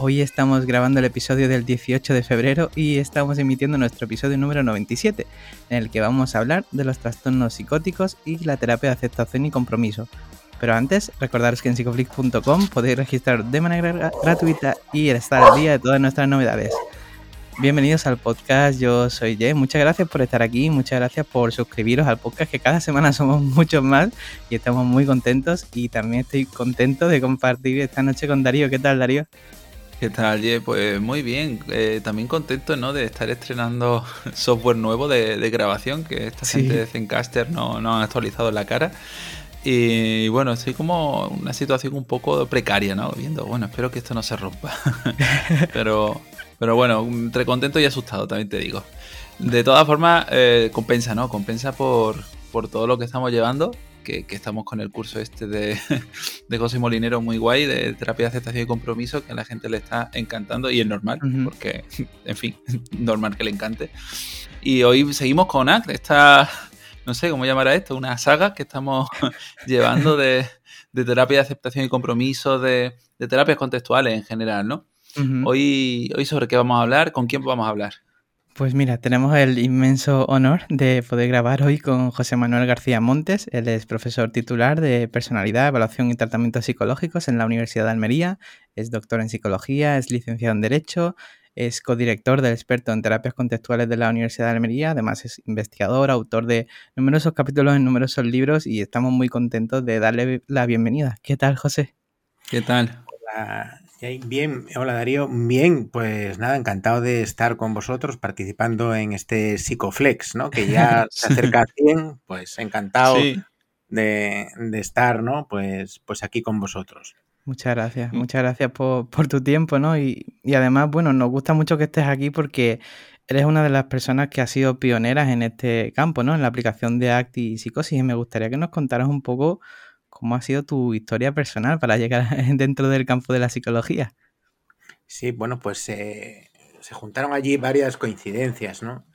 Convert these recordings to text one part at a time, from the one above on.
Hoy estamos grabando el episodio del 18 de febrero y estamos emitiendo nuestro episodio número 97, en el que vamos a hablar de los trastornos psicóticos y la terapia de aceptación y compromiso. Pero antes, recordaros que en psicoflix.com podéis registrar de manera gratuita y estar al día de todas nuestras novedades. Bienvenidos al podcast, yo soy Jay, muchas gracias por estar aquí, muchas gracias por suscribiros al podcast que cada semana somos muchos más y estamos muy contentos y también estoy contento de compartir esta noche con Darío. ¿Qué tal Darío? ¿Qué tal, Ye? Pues muy bien. Eh, también contento ¿no? de estar estrenando software nuevo de, grabación, que esta gente de Zencaster no, no han actualizado la cara. Y bueno, estoy como en una situación un poco precaria, ¿no? Viendo, bueno, espero que esto no se rompa. pero, pero bueno, entre contento y asustado, también te digo. De todas formas, eh, compensa, ¿no? Compensa por, por todo lo que estamos llevando que, estamos con el curso este de, de José Molinero muy guay, de terapia de aceptación y compromiso, que a la gente le está encantando y es normal, porque, en fin, normal que le encante. Y hoy seguimos con ACT, esta, no sé cómo llamar a esto, una saga que estamos llevando de, de terapia de aceptación y compromiso, de, de terapias contextuales en general, ¿no? hoy, hoy sobre qué vamos a hablar, con quién vamos a hablar. Pues mira, tenemos el inmenso honor de poder grabar hoy con José Manuel García Montes. Él es profesor titular de Personalidad, Evaluación y Tratamientos Psicológicos en la Universidad de Almería, es doctor en Psicología, es licenciado en Derecho, es codirector del experto en terapias contextuales de la Universidad de Almería, además es investigador, autor de numerosos capítulos en numerosos libros y estamos muy contentos de darle la bienvenida. ¿Qué tal, José? ¿Qué tal? Hola, Bien, hola Darío. Bien, pues nada, encantado de estar con vosotros participando en este Psicoflex, ¿no? Que ya se acerca a 100, pues encantado de, estar, ¿no? Pues, pues aquí con vosotros. Muchas gracias, mm. muchas gracias por, tu tiempo, ¿no? Y, y, además, bueno, nos gusta mucho que estés aquí porque eres una de las personas que ha sido pioneras en este campo, ¿no? En la aplicación de ACT y psicosis. Y me gustaría que nos contaras un poco ¿Cómo ha sido tu historia personal para llegar dentro del campo de la psicología? Sí, bueno, pues eh, se juntaron allí varias coincidencias, ¿no?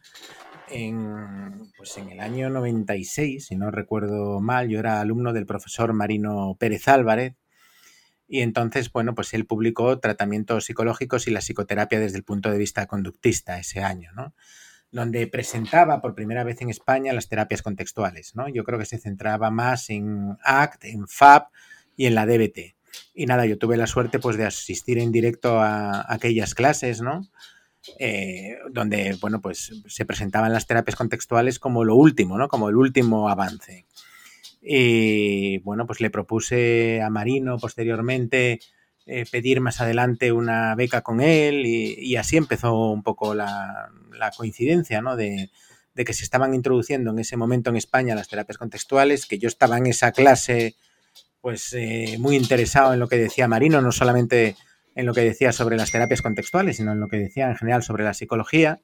En, pues en el año 96, si no recuerdo mal, yo era alumno del profesor Marino Pérez Álvarez y entonces, bueno, pues él publicó tratamientos psicológicos y la psicoterapia desde el punto de vista conductista ese año, ¿no? Donde presentaba por primera vez en España las terapias contextuales. ¿no? Yo creo que se centraba más en ACT, en FAB y en la DBT. Y nada, yo tuve la suerte pues, de asistir en directo a, aquellas clases, ¿no? Eh, donde bueno, pues, se presentaban las terapias contextuales como lo último, ¿no? como el último avance. Y bueno, pues le propuse a Marino posteriormente eh, pedir más adelante una beca con él y, así empezó un poco la, coincidencia, ¿no? De, que se estaban introduciendo en ese momento en España las terapias contextuales, que yo estaba en esa clase pues eh, muy interesado en lo que decía Marino, no solamente en lo que decía sobre las terapias contextuales, sino en lo que decía en general sobre la psicología.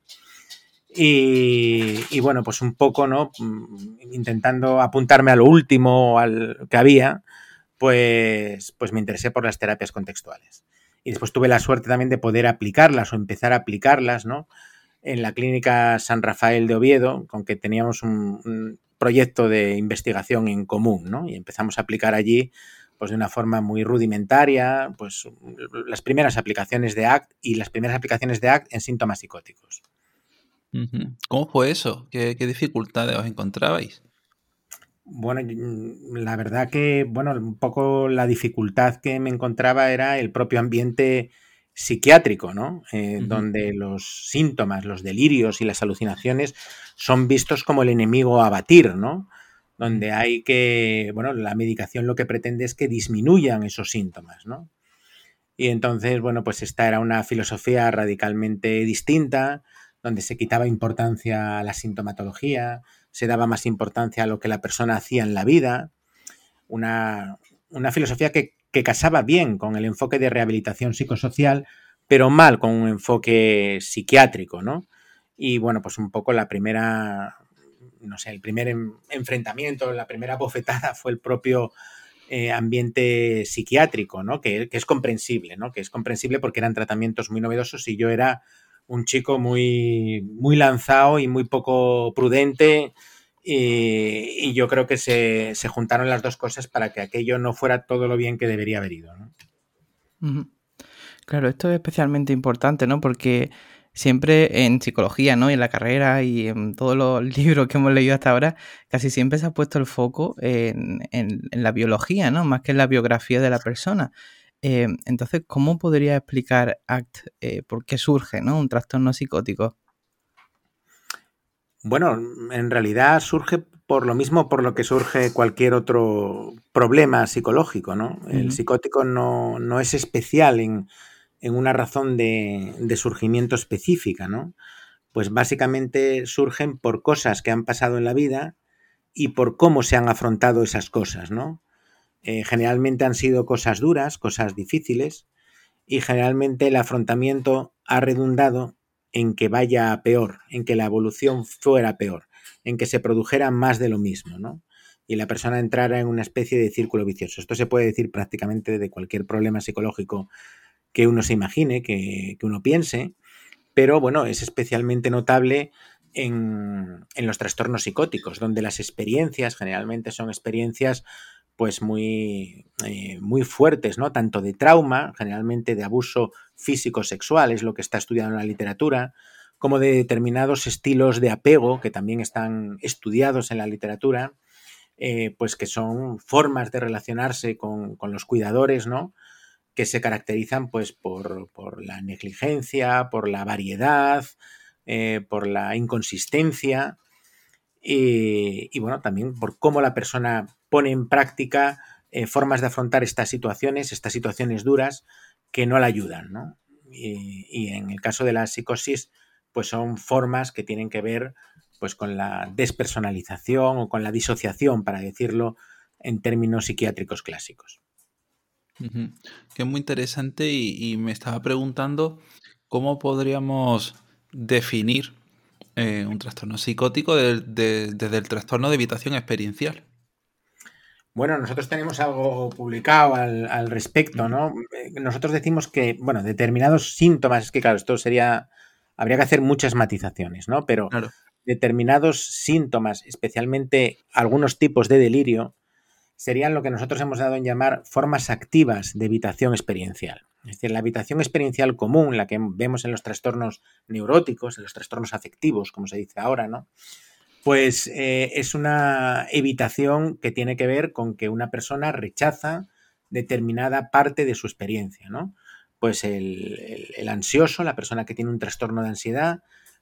Y, y bueno, pues un poco, ¿no? Mm, intentando apuntarme a lo último al que había, pues, pues me interesé por las terapias contextuales. Y después tuve la suerte también de poder aplicarlas o empezar a aplicarlas, ¿no? En la clínica San Rafael de Oviedo, con que teníamos un, proyecto de investigación en común, ¿no? Y empezamos a aplicar allí, pues de una forma muy rudimentaria, pues las primeras aplicaciones de ACT y las primeras aplicaciones de ACT en síntomas psicóticos. ¿Cómo fue eso? ¿Qué, qué dificultades os encontrabais? Bueno, mm, la verdad que, bueno, un poco la dificultad que me encontraba era el propio ambiente psiquiátrico, ¿no? Eh, donde los síntomas, los delirios y las alucinaciones son vistos como el enemigo a batir, ¿no? Donde hay que, bueno, la medicación lo que pretende es que disminuyan esos síntomas, ¿no? Y entonces, bueno, pues esta era una filosofía radicalmente distinta, donde se quitaba importancia a la sintomatología, se daba más importancia a lo que la persona hacía en la vida, una, filosofía que, casaba bien con el enfoque de rehabilitación psicosocial, pero mal con un enfoque psiquiátrico, ¿no? Y bueno, pues un poco la primera, no sé, el primer enfrentamiento, la primera bofetada fue el propio eh, ambiente psiquiátrico, ¿no? Que, es comprensible, ¿no? Que es comprensible porque eran tratamientos muy novedosos y yo era un chico muy, muy lanzado y muy poco prudente y, yo creo que se, juntaron las dos cosas para que aquello no fuera todo lo bien que debería haber ido. Claro, esto es especialmente importante, ¿no? Porque siempre en psicología, ¿no? Y en la carrera y en todos los libros que hemos leído hasta ahora, casi siempre se ha puesto el foco en, la biología, ¿no? Más que en la biografía de la persona. Eh, entonces, ¿cómo podría explicar ACT eh, por qué surge, ¿no? Un trastorno psicótico. Bueno, en realidad surge por lo mismo por lo que surge cualquier otro problema psicológico, ¿no? El psicótico no, es especial en, una razón de, surgimiento específica, ¿no? Pues básicamente surgen por cosas que han pasado en la vida y por cómo se han afrontado esas cosas, ¿no? Eh, generalmente han sido cosas duras, cosas difíciles, y generalmente el afrontamiento ha redundado en que vaya peor, en que la evolución fuera peor, en que se produjera más de lo mismo, ¿no? Y la persona entrara en una especie de círculo vicioso. Esto se puede decir prácticamente de cualquier problema psicológico que uno se imagine, que, uno piense, pero bueno, es especialmente notable en, en, los trastornos psicóticos, donde las experiencias generalmente son experiencias pues muy, eh, muy fuertes, ¿no? Tanto de trauma, generalmente de abuso físico-sexual, es lo que está estudiado en la literatura, como de determinados estilos de apego que también están estudiados en la literatura, eh, pues que son formas de relacionarse con, los cuidadores, ¿no? Que se caracterizan pues por, la negligencia, por la variedad, eh, por la inconsistencia y, y, bueno, también por cómo la persona pone en práctica eh, formas de afrontar estas situaciones, estas situaciones duras que no la ayudan, ¿no? Y, en el caso de la psicosis, pues son formas que tienen que ver pues con la despersonalización o con la disociación, para decirlo en términos psiquiátricos clásicos. Que es muy interesante y, me estaba preguntando cómo podríamos definir eh, un trastorno psicótico desde el trastorno de evitación experiencial. Bueno, nosotros tenemos algo publicado al, respecto, ¿no? Eh, nosotros decimos que, bueno, determinados síntomas, es que claro, esto sería, habría que hacer muchas matizaciones, ¿no? Pero determinados síntomas, especialmente algunos tipos de delirio, serían lo que nosotros hemos dado en llamar formas activas de evitación experiencial. Es decir, la evitación experiencial común, la que vemos en los trastornos neuróticos, en los trastornos afectivos, como se dice ahora, ¿no? pues eh, es una evitación que tiene que ver con que una persona rechaza determinada parte de su experiencia, ¿no? Pues el, ansioso, la persona que tiene un trastorno de ansiedad,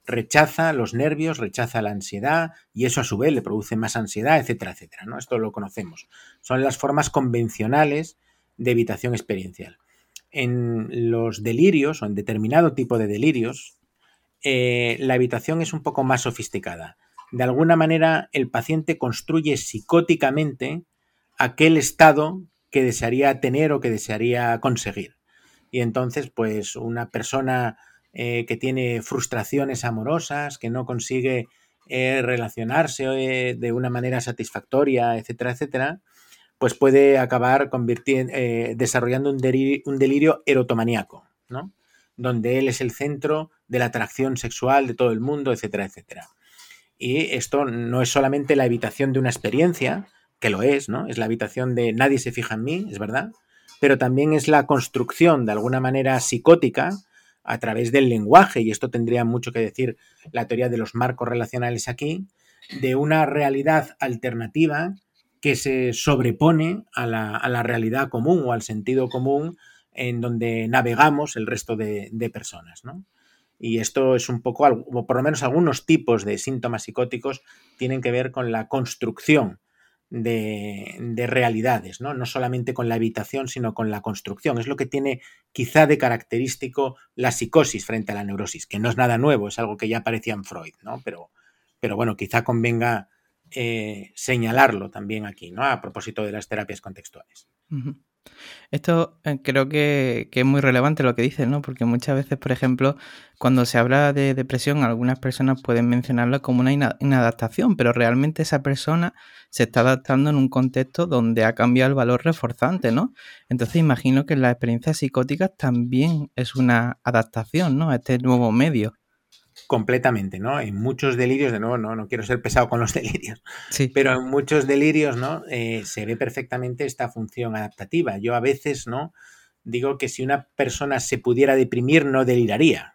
rechaza los nervios, rechaza la ansiedad y eso a su vez le produce más ansiedad, etcétera, etcétera, ¿no? Esto lo conocemos. Son las formas convencionales de evitación experiencial. En los delirios o en determinado tipo de delirios, eh, la evitación es un poco más sofisticada de alguna manera el paciente construye psicóticamente aquel estado que desearía tener o que desearía conseguir. Y entonces, pues una persona eh, que tiene frustraciones amorosas, que no consigue eh, relacionarse eh, de una manera satisfactoria, etcétera, etcétera, pues puede acabar desarrollando un, un delirio erotomaníaco, ¿no? Donde él es el centro de la atracción sexual de todo el mundo, etcétera, etcétera. Y esto no es solamente la evitación de una experiencia, que lo es, ¿no? Es la evitación de nadie se fija en mí, es verdad, pero también es la construcción de alguna manera psicótica a través del lenguaje, y esto tendría mucho que decir la teoría de los marcos relacionales aquí, de una realidad alternativa que se sobrepone a la, realidad común o al sentido común en donde navegamos el resto de, de personas, ¿no? Y esto es un poco, o por lo menos algunos tipos de síntomas psicóticos tienen que ver con la construcción de, realidades, ¿no? no solamente con la evitación, sino con la construcción. Es lo que tiene quizá de característico la psicosis frente a la neurosis, que no es nada nuevo, es algo que ya aparecía en Freud, ¿no? pero, pero bueno, quizá convenga eh, señalarlo también aquí, ¿no? a propósito de las terapias contextuales. Esto eh, creo que, es muy relevante lo que dices, ¿no? Porque muchas veces, por ejemplo, cuando se habla de depresión, algunas personas pueden mencionarla como una inadaptación, pero realmente esa persona se está adaptando en un contexto donde ha cambiado el valor reforzante, ¿no? Entonces imagino que las experiencias psicóticas también es una adaptación, ¿no? A este nuevo medio. Completamente, ¿no? En muchos delirios, de nuevo, no, no quiero ser pesado con los delirios, sí. pero en muchos delirios, ¿no? Eh, se ve perfectamente esta función adaptativa. Yo a veces, ¿no? Digo que si una persona se pudiera deprimir, no deliraría.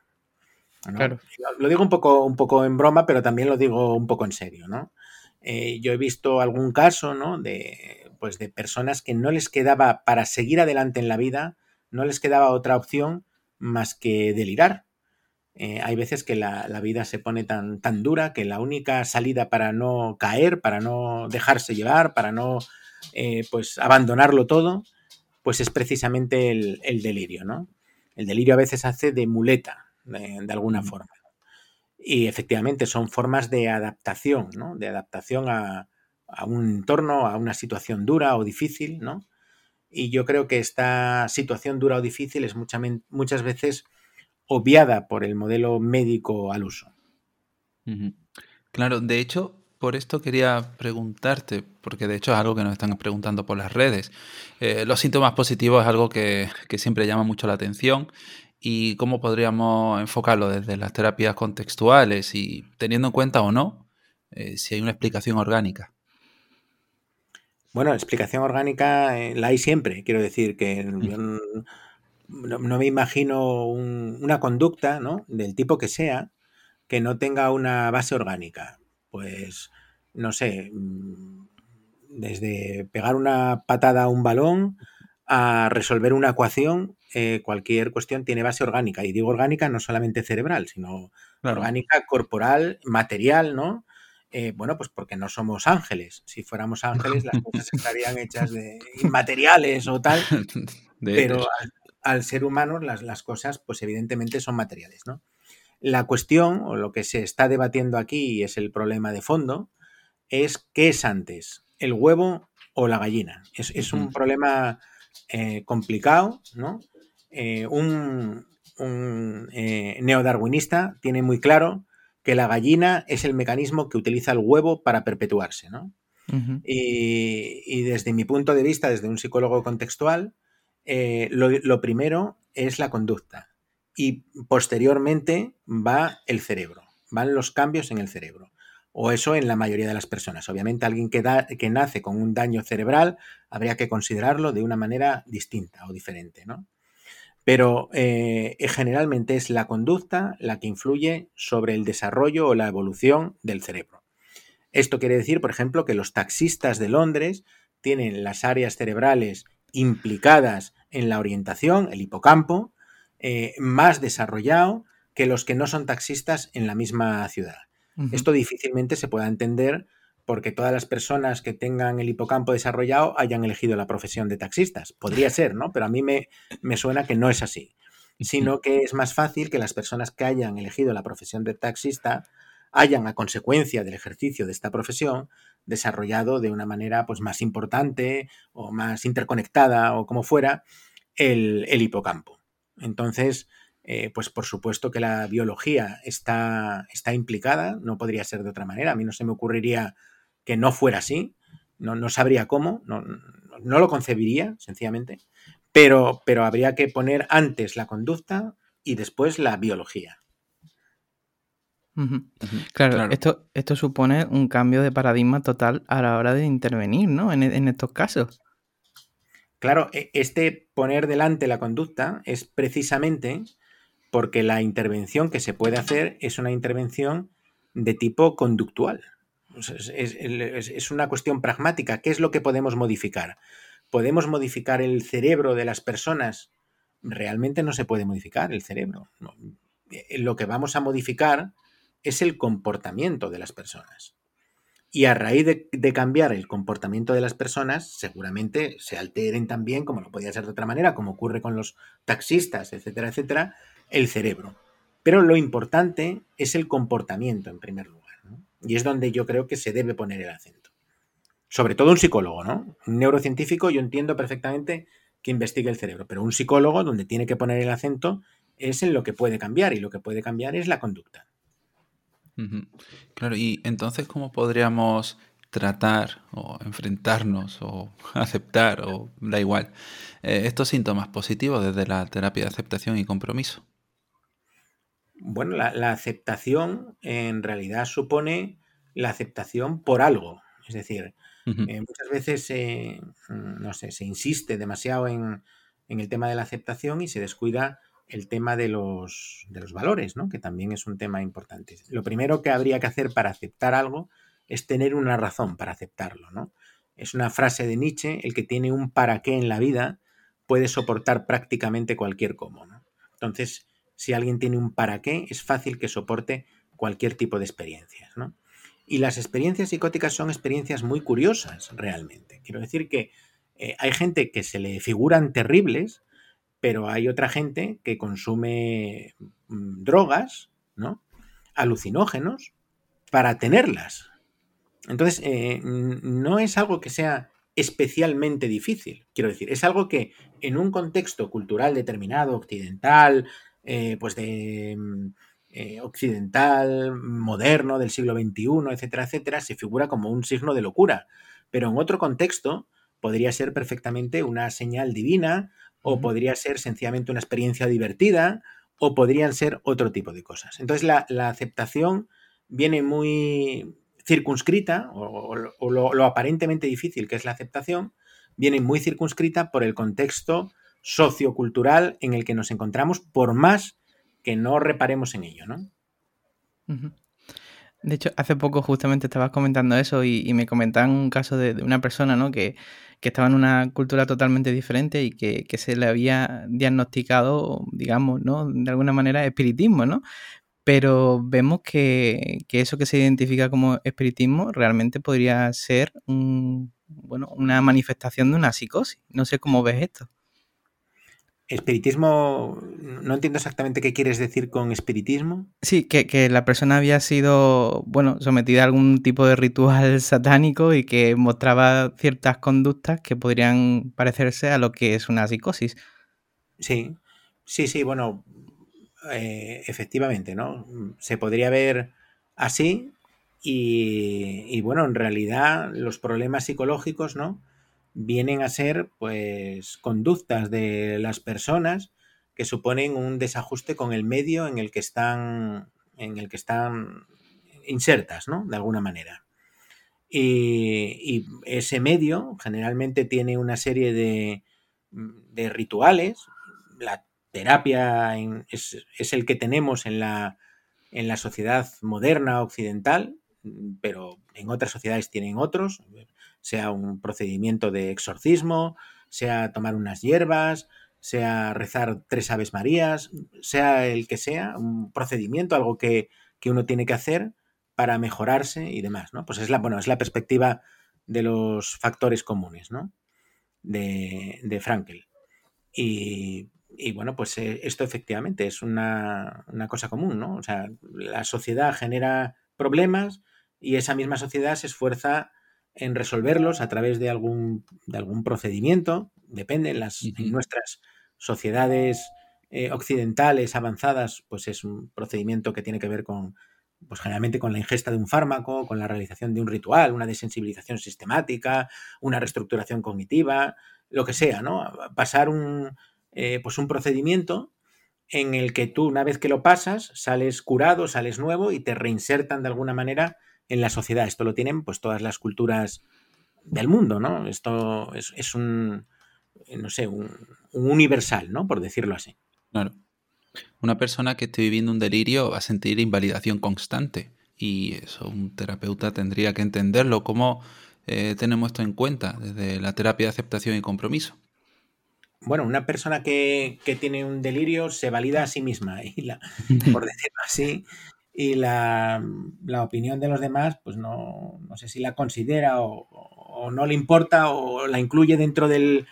Claro. Lo digo un poco, un poco en broma, pero también lo digo un poco en serio, ¿no? Eh, yo he visto algún caso, ¿no? De, pues de personas que no les quedaba, para seguir adelante en la vida, no les quedaba otra opción más que delirar eh, hay veces que la, vida se pone tan, tan dura que la única salida para no caer, para no dejarse llevar, para no eh, pues abandonarlo todo, pues es precisamente el, delirio, ¿no? El delirio a veces hace de muleta, de, alguna forma. Y efectivamente son formas de adaptación, ¿no? De adaptación a, a un entorno, a una situación dura o difícil, ¿no? Y yo creo que esta situación dura o difícil es muchas veces obviada por el modelo médico al uso. Claro, de hecho, por esto quería preguntarte, porque de hecho es algo que nos están preguntando por las redes. Eh, los síntomas positivos es algo que, siempre llama mucho la atención y cómo podríamos enfocarlo desde las terapias contextuales y teniendo en cuenta o no eh, si hay una explicación orgánica. Bueno, explicación orgánica eh, la hay siempre. Quiero decir que no, me imagino una conducta, ¿no? Del tipo que sea, que no tenga una base orgánica. Pues, no sé, mm, desde pegar una patada a un balón a resolver una ecuación, eh, cualquier cuestión tiene base orgánica. Y digo orgánica no solamente cerebral, sino orgánica, corporal, material, ¿no? Eh, bueno, pues porque no somos ángeles. Si fuéramos ángeles, las cosas estarían hechas de inmateriales o tal. pero al ser humano las, cosas, pues evidentemente son materiales, ¿no? La cuestión, o lo que se está debatiendo aquí, y es el problema de fondo, es qué es antes, el huevo o la gallina. Es, un problema eh, complicado, ¿no? Eh, un, eh, neodarwinista tiene muy claro que la gallina es el mecanismo que utiliza el huevo para perpetuarse, ¿no? y, y, desde mi punto de vista, desde un psicólogo contextual, eh, lo, primero es la conducta y posteriormente va el cerebro, van los cambios en el cerebro. O eso en la mayoría de las personas. Obviamente alguien que, que nace con un daño cerebral habría que considerarlo de una manera distinta o diferente, ¿no? Pero eh, generalmente es la conducta la que influye sobre el desarrollo o la evolución del cerebro. Esto quiere decir, por ejemplo, que los taxistas de Londres tienen las áreas cerebrales implicadas en la orientación, el hipocampo, eh, más desarrollado que los que no son taxistas en la misma ciudad. Esto difícilmente se pueda entender porque todas las personas que tengan el hipocampo desarrollado hayan elegido la profesión de taxistas. Podría ser, ¿no? Pero a mí me, me suena que no es así, sino que es más fácil que las personas que hayan elegido la profesión de taxista hayan, a consecuencia del ejercicio de esta profesión, desarrollado de una manera pues, más importante o más interconectada o como fuera el, hipocampo. Entonces, eh, pues por supuesto que la biología está, está, implicada, no podría ser de otra manera. A mí no se me ocurriría que no fuera así, no, no sabría cómo, no, no, lo concebiría, sencillamente, pero, pero habría que poner antes la conducta y después la biología. Claro, Esto, esto supone un cambio de paradigma total a la hora de intervenir, ¿no? En, en, estos casos. Claro, e, este poner delante la conducta es precisamente porque la intervención que se puede hacer es una intervención de tipo conductual. Es, es, una cuestión pragmática. ¿Qué es lo que podemos modificar? ¿Podemos modificar el cerebro de las personas? Realmente no se puede modificar el cerebro. Lo que vamos a modificar es el comportamiento de las personas. Y a raíz de, cambiar el comportamiento de las personas, seguramente se alteren también, como no podía ser de otra manera, como ocurre con los taxistas, etcétera, etcétera, el cerebro. Pero lo importante es el comportamiento en primer lugar. Y es donde yo creo que se debe poner el acento. Sobre todo un psicólogo, ¿no? Un neurocientífico, yo entiendo perfectamente que investigue el cerebro, pero un psicólogo donde tiene que poner el acento es en lo que puede cambiar y lo que puede cambiar es la conducta. Claro, y entonces, ¿cómo podríamos tratar o enfrentarnos o aceptar o da igual eh, estos síntomas positivos desde la terapia de aceptación y compromiso? Bueno, la, aceptación en realidad supone la aceptación por algo. Es decir, eh, muchas veces no sé, se insiste demasiado en, en, el tema de la aceptación y se descuida el tema de los, de los valores, ¿no? que también es un tema importante. Lo primero que habría que hacer para aceptar algo es tener una razón para aceptarlo. ¿no? Es una frase de Nietzsche, el que tiene un para qué en la vida puede soportar prácticamente cualquier cómo. ¿no? Entonces, si alguien tiene un para qué, es fácil que soporte cualquier tipo de experiencias. ¿no? Y las experiencias psicóticas son experiencias muy curiosas, realmente. Quiero decir que eh, hay gente que se le figuran terribles, pero hay otra gente que consume mm, drogas, ¿no? Alucinógenos para tenerlas. Entonces, eh, no es algo que sea especialmente difícil. Quiero decir, es algo que en un contexto cultural determinado, occidental, eh, pues de mm, eh, occidental, moderno, del siglo XXI, etcétera, etcétera, se figura como un signo de locura. Pero en otro contexto podría ser perfectamente una señal divina o podría ser sencillamente una experiencia divertida, o podrían ser otro tipo de cosas. Entonces la, aceptación viene muy circunscrita, o, lo, aparentemente difícil que es la aceptación, viene muy circunscrita por el contexto sociocultural en el que nos encontramos, por más que no reparemos en ello, ¿no? De hecho, hace poco justamente estabas comentando eso y, me comentaban un caso de, una persona, ¿no? Que, que estaba en una cultura totalmente diferente y que, se le había diagnosticado, digamos, ¿no? De alguna manera, espiritismo, ¿no? Pero vemos que, eso que se identifica como espiritismo realmente podría ser bueno, una manifestación de una psicosis. No sé cómo ves esto. Espiritismo, no entiendo exactamente qué quieres decir con espiritismo. Sí, que, la persona había sido, bueno, sometida a algún tipo de ritual satánico y que mostraba ciertas conductas que podrían parecerse a lo que es una psicosis. Sí, sí, sí, bueno, eh, efectivamente, ¿no? Se podría ver así y, y, bueno, en realidad los problemas psicológicos, ¿no? Vienen a ser pues conductas de las personas que suponen un desajuste con el medio en el que están en el que están insertas, ¿no? De alguna manera. Y, ese medio generalmente tiene una serie de, de rituales. La terapia es, es, el que tenemos en la, en la sociedad moderna occidental, pero en otras sociedades tienen otros sea un procedimiento de exorcismo, sea tomar unas hierbas, sea rezar tres Aves Marías, sea el que sea, un procedimiento, algo que, uno tiene que hacer para mejorarse y demás, ¿no? Pues es la, bueno, es la perspectiva de los factores comunes, ¿no? De, de Frankel. Y, bueno, pues eh, esto efectivamente es una, una, cosa común, ¿no? O sea, la sociedad genera problemas y esa misma sociedad se esfuerza en resolverlos a través de algún, de algún procedimiento, depende, en, las, nuestras sociedades eh, occidentales avanzadas, pues es un procedimiento que tiene que ver con, pues generalmente con la ingesta de un fármaco, con la realización de un ritual, una desensibilización sistemática, una reestructuración cognitiva, lo que sea, ¿no? Pasar un, eh, pues un procedimiento en el que tú, una vez que lo pasas, sales curado, sales nuevo y te reinsertan de alguna manera en la sociedad. Esto lo tienen pues todas las culturas del mundo, ¿no? Esto es, un, no sé, un, universal, ¿no? Por decirlo así. Claro. Una persona que esté viviendo un delirio va a sentir invalidación constante y eso un terapeuta tendría que entenderlo. ¿Cómo eh, tenemos esto en cuenta desde la terapia de aceptación y compromiso? Bueno, una persona que, tiene un delirio se valida a sí misma, y la, por decirlo así, y la, opinión de los demás, pues no, no sé si la considera o, no le importa o la incluye dentro del,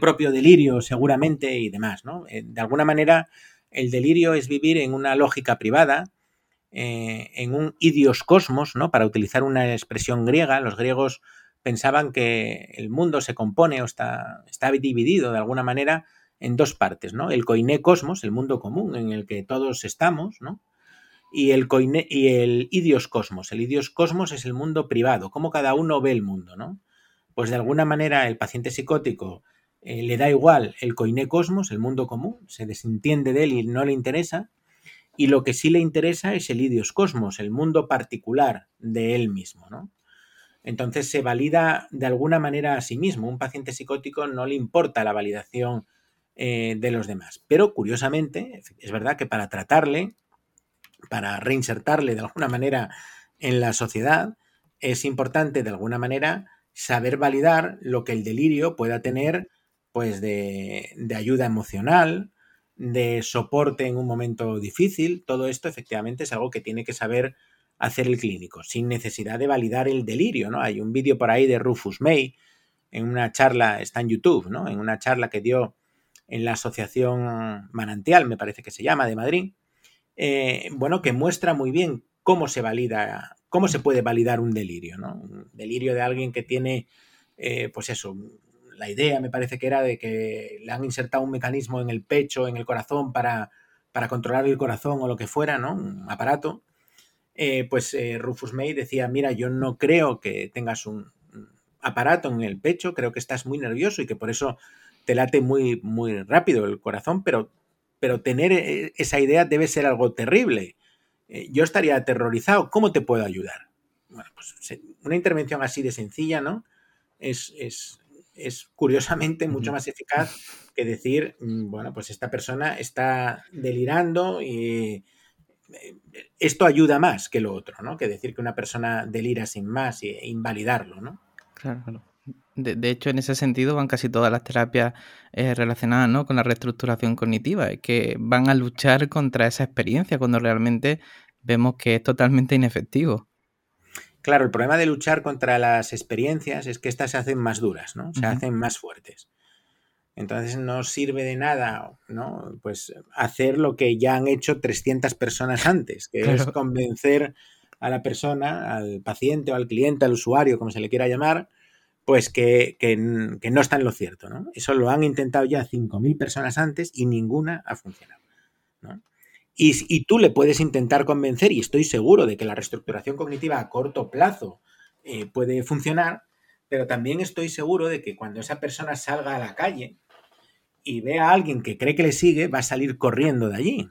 propio delirio seguramente y demás, ¿no? Eh, de alguna manera, el delirio es vivir en una lógica privada, eh, en un idios cosmos, ¿no? Para utilizar una expresión griega, los griegos pensaban que el mundo se compone o está, está dividido de alguna manera en dos partes, ¿no? El koiné cosmos, el mundo común en el que todos estamos, ¿no? Y el, koiné, y el idios cosmos. El es el mundo privado, cómo cada uno ve el mundo, ¿no? Pues de alguna manera el paciente psicótico eh, le da igual el koiné cosmos, el mundo común, se desentiende de él y no le interesa, y lo que sí le interesa es el idios cosmos, el mundo particular de él mismo, ¿no? Entonces se valida de alguna manera a sí mismo. Un paciente psicótico no le importa la validación eh, de los demás. Pero curiosamente, es verdad que para tratarle, para reinsertarle de alguna manera en la sociedad, es importante de alguna manera saber validar lo que el delirio pueda tener pues de, ayuda emocional, de soporte en un momento difícil. Todo esto efectivamente es algo que tiene que saber hacer el clínico, sin necesidad de validar el delirio, ¿no? Hay un vídeo por ahí de Rufus May en una charla, está en YouTube, ¿no? En una charla que dio en la Asociación Manantial, me parece que se llama, de Madrid, eh, bueno, que muestra muy bien cómo se valida, cómo se puede validar un delirio, ¿no? Un delirio de alguien que tiene, eh, pues eso, la idea me parece que era de que le han insertado un mecanismo en el pecho, en el corazón, para, para controlar el corazón o lo que fuera, ¿no? Un aparato. Eh, pues Rufus May decía, mira, yo no creo que tengas un aparato en el pecho, creo que estás muy nervioso y que por eso te late muy, muy rápido el corazón, pero, pero tener e, esa idea debe ser algo terrible. Eh, yo estaría aterrorizado. ¿Cómo te puedo ayudar? Bueno, pues una intervención así de sencilla, ¿no? Es, es, es curiosamente mucho más eficaz que decir, mm, bueno, pues esta persona está delirando y eh, esto ayuda más que lo otro, ¿no? Que decir que una persona delira sin más e invalidarlo, ¿no? Claro, claro. De, hecho, en ese sentido van casi todas las terapias eh, relacionadas ¿no? con la reestructuración cognitiva, que van a luchar contra esa experiencia cuando realmente vemos que es totalmente inefectivo. Claro, el problema de luchar contra las experiencias es que éstas se hacen más duras, ¿no? Se hacen más fuertes. Entonces no sirve de nada, ¿no? Pues hacer lo que ya han hecho 300 personas antes, que es convencer a la persona, al paciente o al cliente, al usuario, como se le quiera llamar, pues que, no está en lo cierto. ¿no? Eso lo han intentado ya 5.000 personas antes y ninguna ha funcionado. Y, tú le puedes intentar convencer, y estoy seguro de que la reestructuración cognitiva a corto plazo eh, puede funcionar, pero también estoy seguro de que cuando esa persona salga a la calle y vea a alguien que cree que le sigue, va a salir corriendo de allí.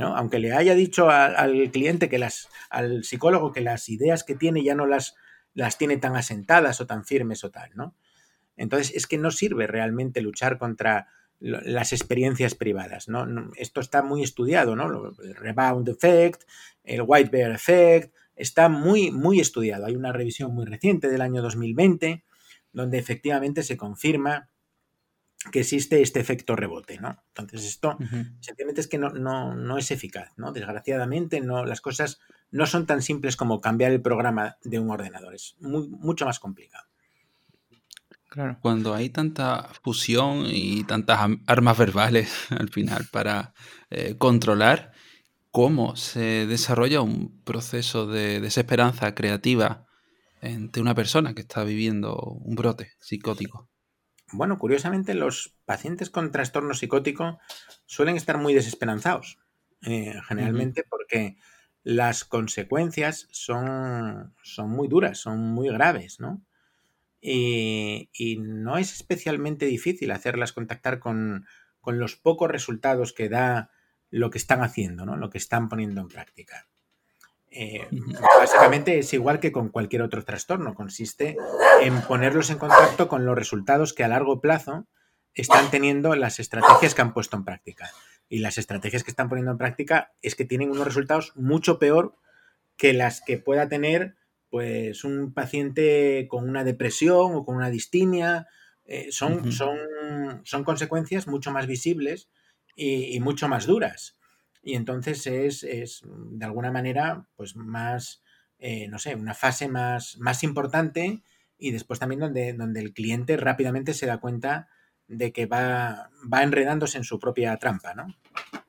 Aunque le haya dicho al cliente que las, al psicólogo que las ideas que tiene ya no las las tiene tan asentadas o tan firmes o tal, ¿no? Entonces es que no sirve realmente luchar contra las experiencias privadas, ¿no? Esto está muy estudiado, ¿no? El rebound effect, el white bear effect, está muy, muy estudiado. Hay una revisión muy reciente del año 2020 donde efectivamente se confirma que existe este efecto rebote, ¿no? Entonces esto simplemente es que no, no, es eficaz, ¿no? Desgraciadamente no, las cosas no son tan simples como cambiar el programa de un ordenador, es mucho más complicado. Claro. Cuando hay tanta fusión y tantas armas verbales al final para eh, controlar, ¿cómo se desarrolla un proceso de desesperanza creativa entre una persona que está viviendo un brote psicótico? Bueno, curiosamente los pacientes con trastorno psicótico suelen estar muy desesperanzados, eh, generalmente porque las consecuencias son, son muy duras, son muy graves, ¿no? Y, no es especialmente difícil hacerlas contactar con, los pocos resultados que da lo que están haciendo, ¿no? Lo que están poniendo en práctica. Eh, básicamente es igual que con cualquier otro trastorno, consiste en ponerlos en contacto con los resultados que a largo plazo están teniendo las estrategias que han puesto en práctica y las estrategias que están poniendo en práctica es que tienen unos resultados mucho peor que las que pueda tener pues un paciente con una depresión o con una distimia. Eh, son, son, son, consecuencias mucho más visibles y, mucho más duras. Y entonces es, es de alguna manera pues más, eh, no sé, una fase más, más importante y después también donde, donde el cliente rápidamente se da cuenta de que va, va enredándose en su propia trampa, ¿no?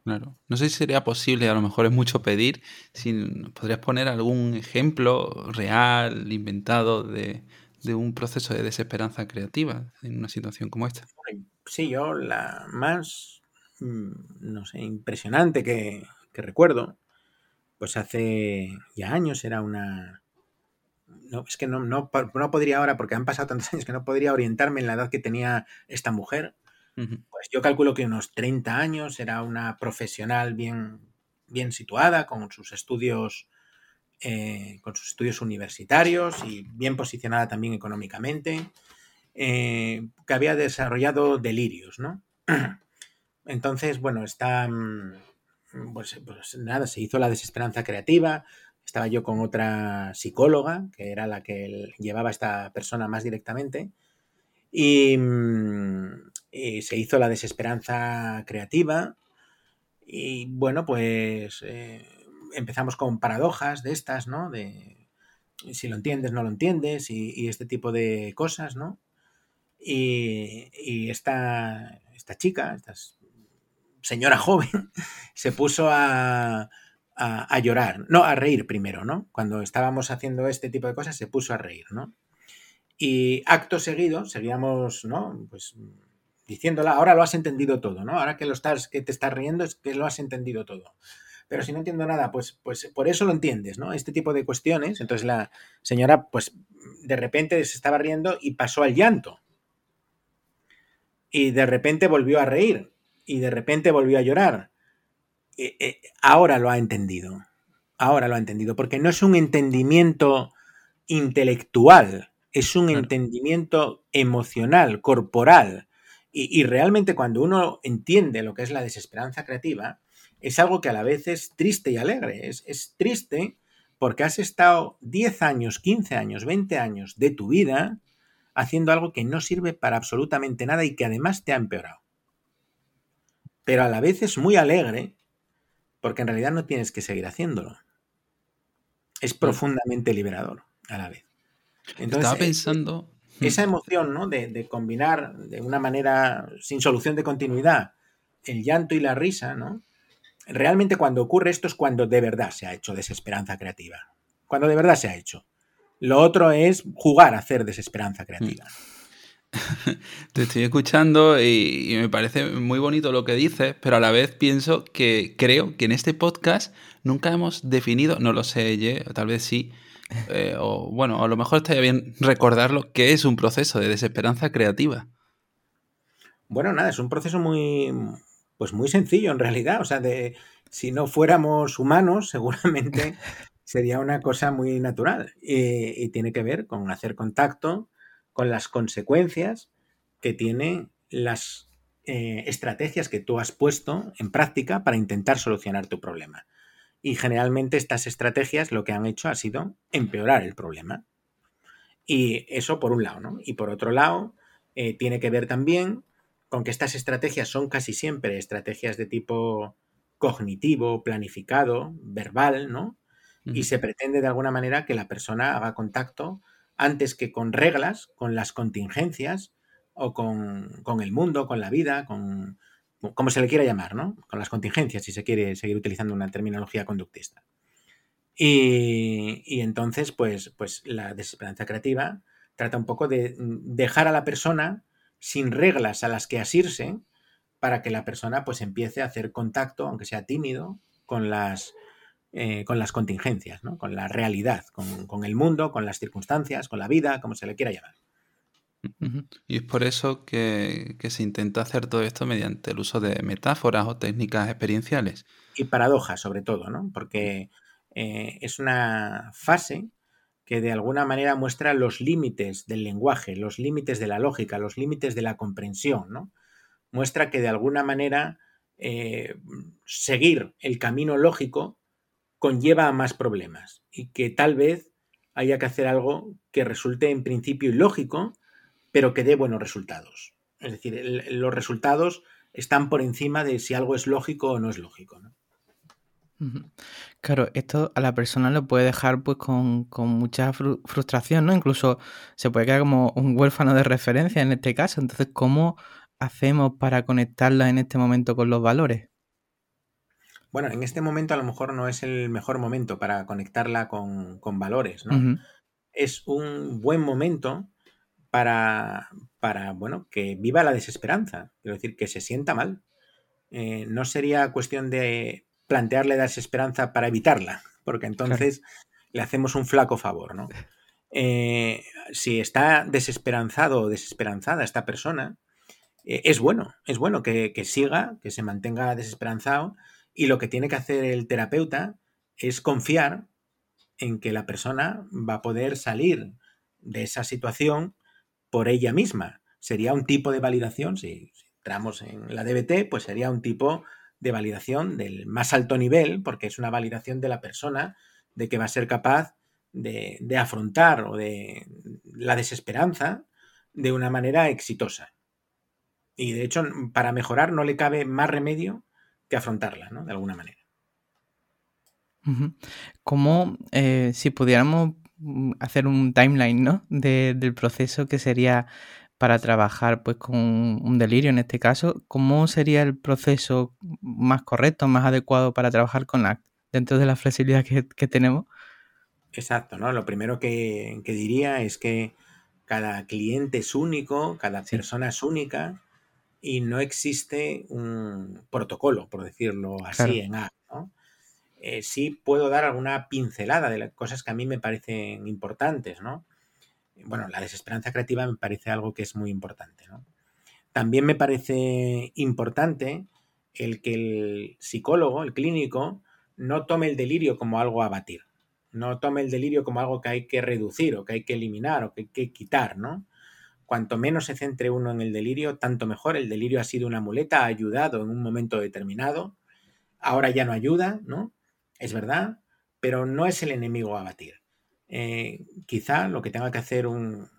Claro. No sé si sería posible, a lo mejor es mucho pedir, si podrías poner algún ejemplo real, inventado de, de un proceso de desesperanza creativa en una situación como esta? Sí, yo la más, mm, no sé, impresionante que, recuerdo, pues hace ya años era una... No, es que no, no, no, podría ahora, porque han pasado tantos años que no podría orientarme en la edad que tenía esta mujer. Pues yo calculo que unos 30 años, era una profesional bien, bien situada, con sus estudios eh, con sus estudios universitarios y bien posicionada también económicamente, eh, que había desarrollado delirios, ¿no? Entonces, bueno, está, mm, pues, pues, nada, se hizo la desesperanza creativa, estaba yo con otra psicóloga, que era la que llevaba a esta persona más directamente, y, mm, se hizo la desesperanza creativa, y bueno, pues... Eh, empezamos con paradojas de estas, ¿no? De si lo entiendes, no lo entiendes y, este tipo de cosas, ¿no? Y, esta, esta chica, esta señora joven, se puso a, a, llorar, no, a reír primero, ¿no? Cuando estábamos haciendo este tipo de cosas, se puso a reír, ¿no? Y acto seguido, seguíamos, ¿no? Pues diciéndola, ahora lo has entendido todo, ¿no? Ahora que lo estás, que te estás riendo, es que lo has entendido todo pero si no entiendo nada, pues, pues por eso lo entiendes, ¿no? Este tipo de cuestiones. Entonces la señora, pues de repente se estaba riendo y pasó al llanto. Y de repente volvió a reír. Y de repente volvió a llorar. Eh, eh, ahora lo ha entendido. Ahora lo ha entendido. Porque no es un entendimiento intelectual, es un entendimiento emocional, corporal. y realmente cuando uno entiende lo que es la desesperanza creativa, es algo que a la vez es triste y alegre. Es, triste porque has estado 10 años, 15 años, 20 años de tu vida haciendo algo que no sirve para absolutamente nada y que además te ha empeorado. Pero a la vez es muy alegre porque en realidad no tienes que seguir haciéndolo. Es profundamente liberador a la vez. Entonces, Estaba pensando... Esa emoción, ¿no? De, de, combinar de una manera sin solución de continuidad el llanto y la risa, ¿no? realmente cuando ocurre esto es cuando de verdad se ha hecho desesperanza creativa. Cuando de verdad se ha hecho. Lo otro es jugar a hacer desesperanza creativa. Te estoy escuchando y, me parece muy bonito lo que dices, pero a la vez pienso que creo que en este podcast nunca hemos definido, no lo sé, tal vez sí, eh, o bueno, a lo mejor estaría bien recordarlo, que es un proceso de desesperanza creativa. Bueno, nada, es un proceso muy, pues muy sencillo en realidad. O sea, de, si no fuéramos humanos, seguramente sería una cosa muy natural. Y, tiene que ver con hacer contacto con las consecuencias que tienen las eh, estrategias que tú has puesto en práctica para intentar solucionar tu problema. Y generalmente estas estrategias lo que han hecho ha sido empeorar el problema. Y eso por un lado, ¿no? Y por otro lado, eh, tiene que ver también con que estas estrategias son casi siempre estrategias de tipo cognitivo, planificado, verbal, ¿no? Y se pretende de alguna manera que la persona haga contacto antes que con reglas, con las contingencias o con, el mundo, con la vida, con como se le quiera llamar, ¿no? Con las contingencias, si se quiere seguir utilizando una terminología conductista. Y, y entonces, pues, pues la desesperanza creativa trata un poco de dejar a la persona sin reglas a las que asirse para que la persona pues empiece a hacer contacto, aunque sea tímido, con las, eh, con las contingencias, ¿no? con la realidad, con, el mundo, con las circunstancias, con la vida, como se le quiera llamar. Y es por eso que, se intenta hacer todo esto mediante el uso de metáforas o técnicas experienciales. Y paradojas, sobre todo, ¿no? Porque eh, es una fase que de alguna manera muestra los límites del lenguaje, los límites de la lógica, los límites de la comprensión, ¿no? Muestra que de alguna manera eh, seguir el camino lógico conlleva a más problemas y que tal vez haya que hacer algo que resulte en principio ilógico, pero que dé buenos resultados. Es decir, los resultados están por encima de si algo es lógico o no es lógico. Claro, esto a la persona lo puede dejar pues con, mucha frustración, ¿no? Incluso se puede quedar como un huérfano de referencia en este caso. Entonces, ¿cómo hacemos para conectarla en este momento con los valores? Bueno, en este momento a lo mejor no es el mejor momento para conectarla con, valores, ¿no? Es un buen momento para, para, bueno, que viva la desesperanza, quiero decir, que se sienta mal. Eh, no sería cuestión de plantearle la desesperanza para evitarla, porque entonces le hacemos un flaco favor, ¿no? Eh, si está desesperanzado o desesperanzada esta persona, eh, es bueno, es bueno que, que, siga, que se mantenga desesperanzado y lo que tiene que hacer el terapeuta es confiar en que la persona va a poder salir de esa situación por ella misma. Sería un tipo de validación, si, entramos en la DBT, pues sería un tipo de validación del más alto nivel, porque es una validación de la persona de que va a ser capaz de, de afrontar o de la desesperanza de una manera exitosa. Y de hecho, para mejorar no le cabe más remedio que afrontarla, ¿no? De alguna manera. Como eh, si pudiéramos mm, hacer un timeline, ¿no? del proceso que sería para trabajar pues con un delirio en este caso, ¿cómo sería el proceso más correcto, más adecuado para trabajar con la dentro de la flexibilidad que, tenemos? Exacto, ¿no? Lo primero que, diría es que cada cliente es único, cada persona es única y no existe un protocolo, por decirlo así, en A, ¿no? Eh, sí puedo dar alguna pincelada de las cosas que a mí me parecen importantes, ¿no? Bueno, la desesperanza creativa me parece algo que es muy importante, ¿no? También me parece importante el que el psicólogo, el clínico, no tome el delirio como algo a batir, no tome el delirio como algo que hay que reducir o que hay que eliminar o que hay que quitar, ¿no? Cuanto menos se centre uno en el delirio, tanto mejor. El delirio ha sido una muleta, ha ayudado en un momento determinado, ahora ya no ayuda, ¿no? es verdad, pero no es el enemigo a batir. Eh, quizá lo que tenga que hacer un,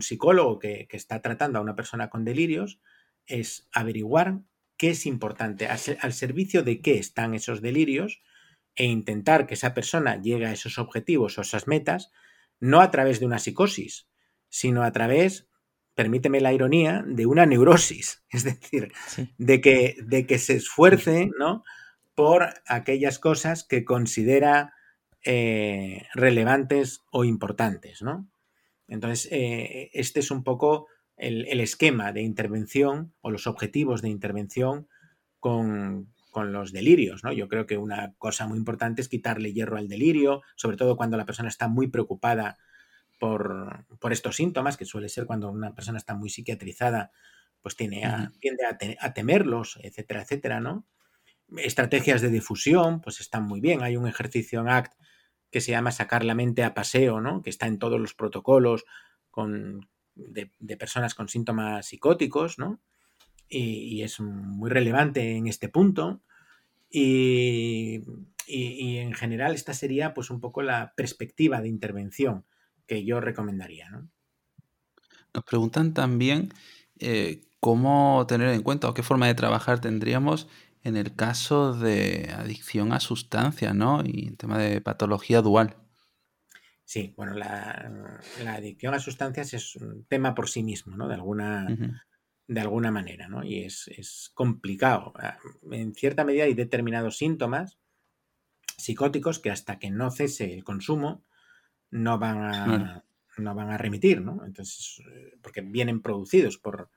psicólogo que, está tratando a una persona con delirios es averiguar qué es importante, al, servicio de qué están esos delirios e intentar que esa persona llegue a esos objetivos o esas metas, no a través de una psicosis, sino a través, permíteme la ironía, de una neurosis, es decir, de, que, de que se esfuerce, ¿no? por aquellas cosas que considera eh, relevantes o importantes, ¿no? Entonces, eh, este es un poco el, esquema de intervención o los objetivos de intervención con, los delirios, ¿no? Yo creo que una cosa muy importante es quitarle hierro al delirio, sobre todo cuando la persona está muy preocupada por, estos síntomas, que suele ser cuando una persona está muy psiquiatrizada, pues tiene tiende a, a, temerlos, etcétera, etcétera, ¿no? Estrategias de difusión, pues están muy bien. Hay un ejercicio en ACT que se llama sacar la mente a paseo, ¿no? Que está en todos los protocolos con, de, personas con síntomas psicóticos, ¿no? Y, es muy relevante en este punto. Y, en general esta sería pues un poco la perspectiva de intervención que yo recomendaría, ¿no? Nos preguntan también eh, cómo tener en cuenta o qué forma de trabajar tendríamos en el caso de adicción a sustancias, ¿no? Y en tema de patología dual. Sí, bueno, la, adicción a sustancias es un tema por sí mismo, ¿no? De alguna, de alguna manera, ¿no? Y es, complicado. Ah, en cierta medida hay determinados síntomas psicóticos que hasta que no cese el consumo no van a, no van a remitir, ¿no? Entonces, eh, porque vienen producidos por,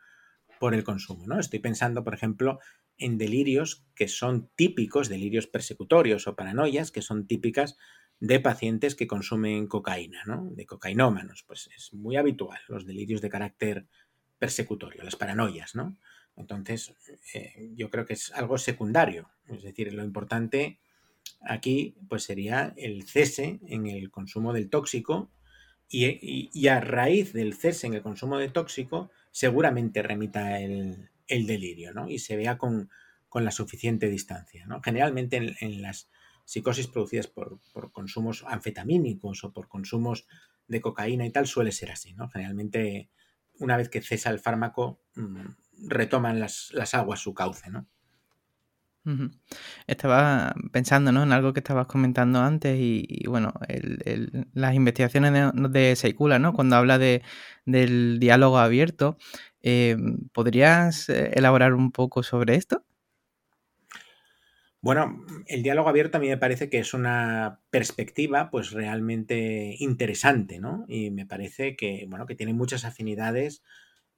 por el consumo, ¿no? Estoy pensando, por ejemplo, en delirios que son típicos, delirios persecutorios o paranoias, que son típicas de pacientes que consumen cocaína, ¿no? De cocainómanos. Pues es muy habitual los delirios de carácter persecutorio, las paranoias, ¿no? Entonces, eh, yo creo que es algo secundario. Es decir, lo importante aquí pues sería el cese en el consumo del tóxico y, a raíz del cese en el consumo de tóxico seguramente remita el, el delirio, ¿no? Y se vea con, la suficiente distancia, ¿no? Generalmente en, las psicosis producidas por, consumos anfetamínicos o por consumos de cocaína y tal suele ser así, ¿no? Generalmente una vez que cesa el fármaco mm, retoman las, aguas su cauce, ¿no? Estaba pensando ¿no? en algo que estabas comentando antes y, bueno, las investigaciones de, de Seikula, ¿no? cuando habla de, del diálogo abierto, eh, ¿Podrías eh, elaborar un poco sobre esto? Bueno, el diálogo abierto a mí me parece que es una perspectiva pues realmente interesante, ¿no? Y me parece que, bueno, que tiene muchas afinidades,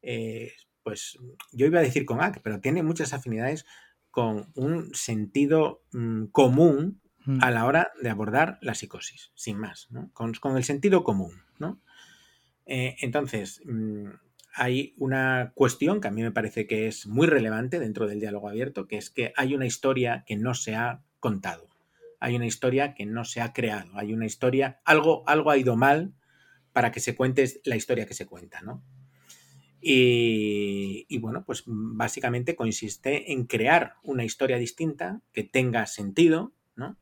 eh, pues yo iba a decir con ACT, pero tiene muchas afinidades con un sentido mm, común mm. a la hora de abordar la psicosis, sin más, ¿no? Con, el sentido común, ¿no? Eh, entonces, mm, hay una cuestión que a mí me parece que es muy relevante dentro del diálogo abierto, que es que hay una historia que no se ha contado, hay una historia que no se ha creado, hay una historia, algo, algo ha ido mal para que se cuente la historia que se cuenta, ¿no? Y, y, bueno, pues básicamente consiste en crear una historia distinta que tenga sentido, ¿no?